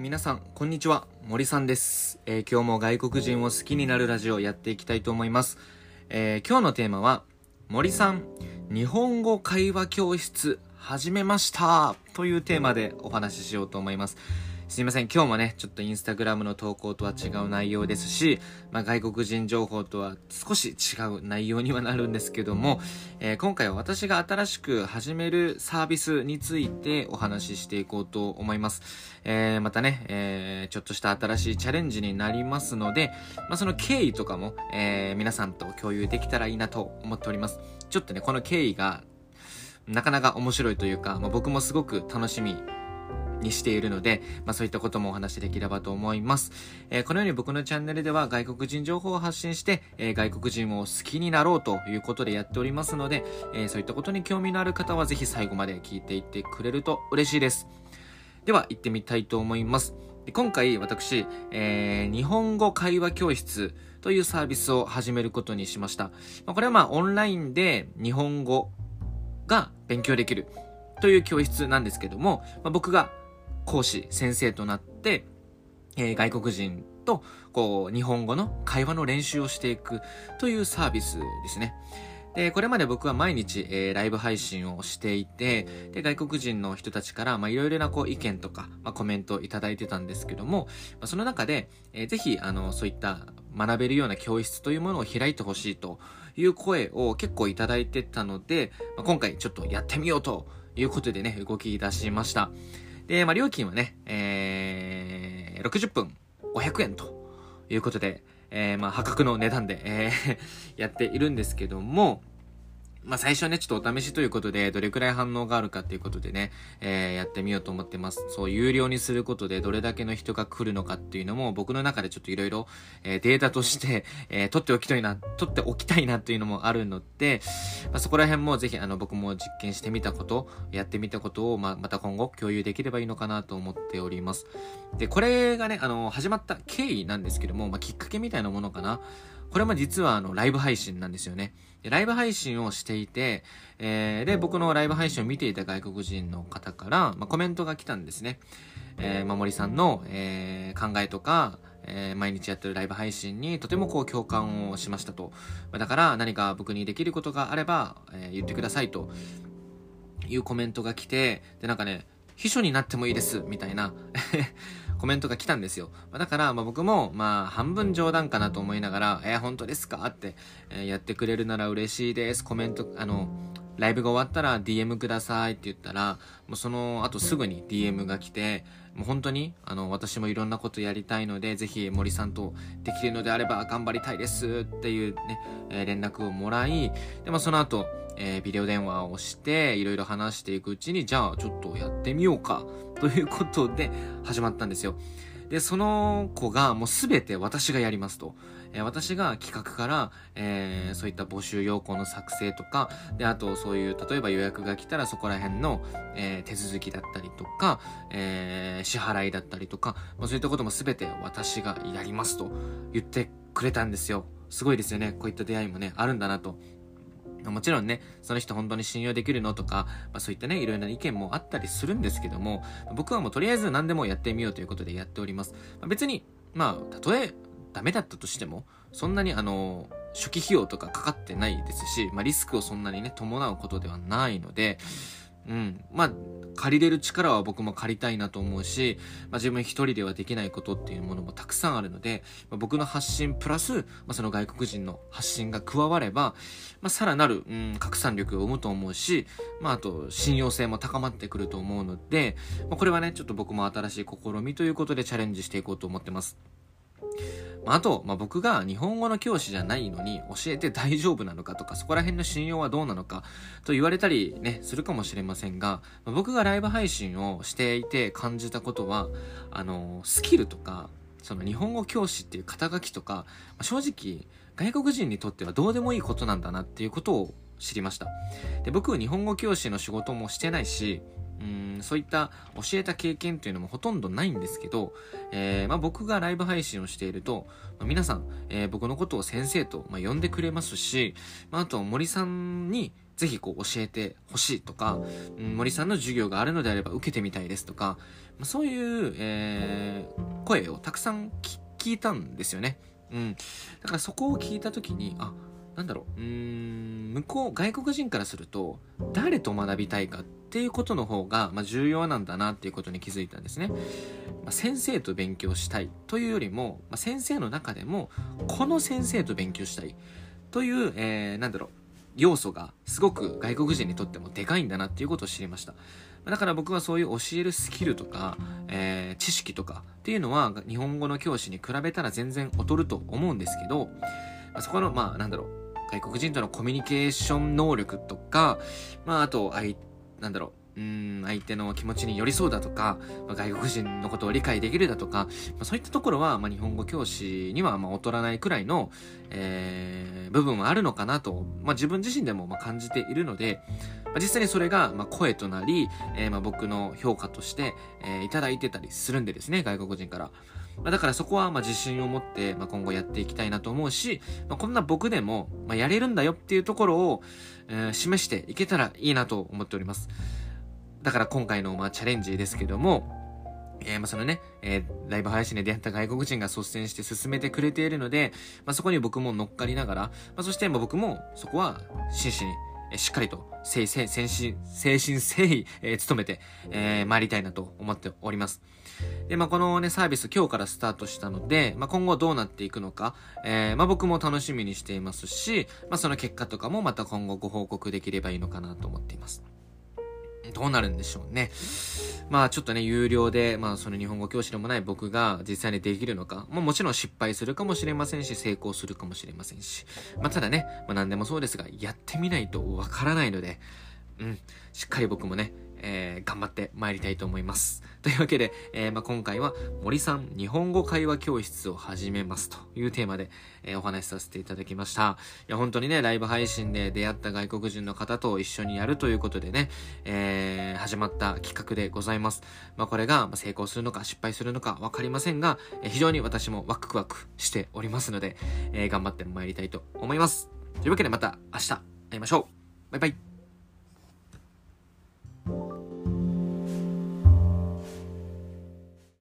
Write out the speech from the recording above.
ー皆さん、こんにちは。森さんです、えー今日も外国人を好きになるラジオやっていきたいと思います。えー今日のテーマは、森さん、日本語会話教室始めましたというテーマでお話ししようと思います。すいません、今日もね、ちょっとインスタグラムの投稿とは違う内容ですし、まあ、外国人情報とは少し違う内容にはなるんですけども、えー今回は私が新しく始めるサービスについてお話ししていこうと思います。えーまたね、えーちょっとした新しいチャレンジになりますので、まあ、その経緯とかも、え皆さんと共有できたらいいなと思っております。ちょっとね、この経緯がなかなか面白いというか、まあ、僕もすごく楽しみにしているので、まあ、そういったこともお話しできればと思います。えーこのように僕のチャンネルでは外国人情報を発信して、えー外国人を好きになろうということでやっておりますので、えーそういったことに興味のある方はぜひ最後まで聞いていってくれると嬉しいです。では、行ってみたいと思います。今回、私、えー日本語会話教室というサービスを始めることにしました。ま、これはまあ、オンラインで日本語が勉強できるという教室なんですけども、まあ、僕が講師、先生となって、えー外国人とこう日本語の会話の練習をしていくというサービスですね。で、これまで僕は毎日、えーライブ配信をしていて、で、外国人の人たちから、まあ、いろいろなこう意見とか、まあ、コメントをいただいてたんですけども、まあ、その中で、えーぜひ、あの、そういった学べるような教室というものを開いてほしいという声を結構いただいてたので、まあ、今回ちょっとやってみようということでね、動き出しました。で、まあ、料金はね、えー、60分500円ということで、えー、まあ、破格の値段で、えーやっているんですけども、まあ、最初ね、ちょっとお試しということで、どれくらい反応があるかっていうことでね、えーやってみようと思ってます。そう、有料にすることで、どれだけの人が来るのかっていうのも、僕の中でちょっといろいろ、えーデータとして、えー取っておきたいな、取っておきたいなっていうのもあるので、まあ、そこら辺もぜひ、あの、僕も実験してみたこと、やってみたことを、まあ、また今後共有できればいいのかなと思っております。で、これがね、あの、始まった経緯なんですけども、まあ、きっかけみたいなものかな。これも実はあのライブ配信なんですよね。でライブ配信をしていて、えーで、僕のライブ配信を見ていた外国人の方から、まあ、コメントが来たんですね。えー、まもりさんの、えー考えとか、えー毎日やってるライブ配信にとてもこう共感をしましたと。だから何か僕にできることがあれば、えー言ってくださいというコメントが来て、で、なんかね、秘書になってもいいです、みたいなコメントが来たんですよ。まだから、まあ僕も、まあ半分冗談かなと思いながら、えー本当ですか？って、えーやってくれるなら嬉しいです。コメント、あの、ライブが終わったら DM くださいって言ったら、もうその後すぐに DM が来て、もう本当に、あの、私もいろんなことやりたいので、ぜひ森さんとできるのであれば頑張りたいですっていうね、えー連絡をもらい、で、まあその後、えービデオ電話をして、いろいろ話していくうちに、じゃあちょっとやってみようか、ということで始まったんですよ。で、その子がもうすべて私がやりますと。えー私が企画から、えーそういった募集要項の作成とか、で、あとそういう、例えば予約が来たらそこら辺の、えー手続きだったりとか、え支払いだったりとか、まあ、そういったこともすべて私がやりますと言ってくれたんですよ。すごいですよね。こういった出会いもね、あるんだなと。もちろんね、その人本当に信用できるのとか、まあ、そういったね、いろいろな意見もあったりするんですけども、僕はもうとりあえず何でもやってみようということでやっております。まあ、別に、まあ、たとえダメだったとしても、そんなにあの、初期費用とかかかってないですし、まあ、リスクをそんなにね、伴うことではないので、うん。まあ、借りれる力は僕も借りたいなと思うし、まあ、自分一人ではできないことっていうものもたくさんあるので、まあ、僕の発信プラス、まあ、その外国人の発信が加われば、まあ、さらなる、うん、拡散力を生むと思うし、まあ、あと、信用性も高まってくると思うので、まあ、これはね、ちょっと僕も新しい試みということでチャレンジしていこうと思ってます。まあ、と、まあ、僕が日本語の教師じゃないのに教えて大丈夫なのかとか、そこら辺の信用はどうなのかと言われたりね、するかもしれませんが、まあ僕がライブ配信をしていて感じたことは、あの、スキルとか、その日本語教師っていう肩書きとか、まあ正直、外国人にとってはどうでもいいことなんだなっていうことを知りました。で、僕、日本語教師の仕事もしてないし、うんそういった教えた経験っていうのもほとんどないんですけど、えーまあ、僕がライブ配信をしていると、まあ皆さん、えー僕のことを先生と、まあ、呼んでくれますし、まあ、あと森さんにぜひこう教えてほしいとか、うん、森さんの授業があるのであれば受けてみたいですとか、まそういう、えー、声をたくさん聞いたんですよね。うん。だからそこを聞いた時に、あ、なんだろう、うん、向こう、外国人からすると、誰と学びたいかってっていうことの方が、まあ、重要なんだなっていうことに気づいたんですね。まあ、先生と勉強したいというよりも、まあ、先生の中でも、この先生と勉強したいという、えー、なんだろう、要素がすごく外国人にとってもでかいんだなっていうことを知りました。だから僕はそういう教えるスキルとか、えー、知識とかっていうのは日本語の教師に比べたら全然劣ると思うんですけど、そこの、まあなんだろう、外国人とのコミュニケーション能力とか、まああと、あい、なんだろう、うん相手の気持ちに寄り添うだとか、まあ、外国人のことを理解できるだとか、まあ、そういったところは、まあ、日本語教師にはまあ劣らないくらいの、えー、部分はあるのかなと、まあ、自分自身でもまあ感じているので、まあ、実際にそれがまあ声となり、えー、まあ僕の評価として、えー、いただいてたりするんでですね、外国人から。まあ、だからそこはまあ自信を持って、まあ、今後やっていきたいなと思うし、まあ、こんな僕でも、まあ、やれるんだよっていうところを、えー、示していけたらいいなと思っております。だから今回のまあチャレンジですけども、えー、まあそのね、えー、ライブ配信で出会った外国人が率先して進めてくれているので、まあそこに僕も乗っかりながら、まあそしてまあ僕もそこは真摯に、しっかりと、精神、精神、精神誠意、えー、努めて、えー、参りたいなと思っております。で、まあ、このね、サービス今日からスタートしたので、まあ、今後どうなっていくのか、えー、まあ、僕も楽しみにしていますし、まあ、その結果とかもまた今後ご報告できればいいのかなと思っています。どうなるんでしょうね。まあちょっとね、有料で、まあその日本語教師でもない僕が実際にできるのか、まあもちろん失敗するかもしれませんし、成功するかもしれませんし、まあただね、まあ何でもそうですが、やってみないとわからないので、うん、しっかり僕もね、えー、頑張って参りたいと思います。というわけで、えー、まあ、今回は森さん日本語会話教室を始めますというテーマで、えー、お話しさせていただきました。いや、本当にね、ライブ配信で出会った外国人の方と一緒にやるということでね、え、始まった企画でございます。まあ、これが成功するのか失敗するのかわかりませんが、え非常に私もワクワクしておりますので、え頑張って参りたいと思います。というわけでまた明日会いましょう。バイバイ。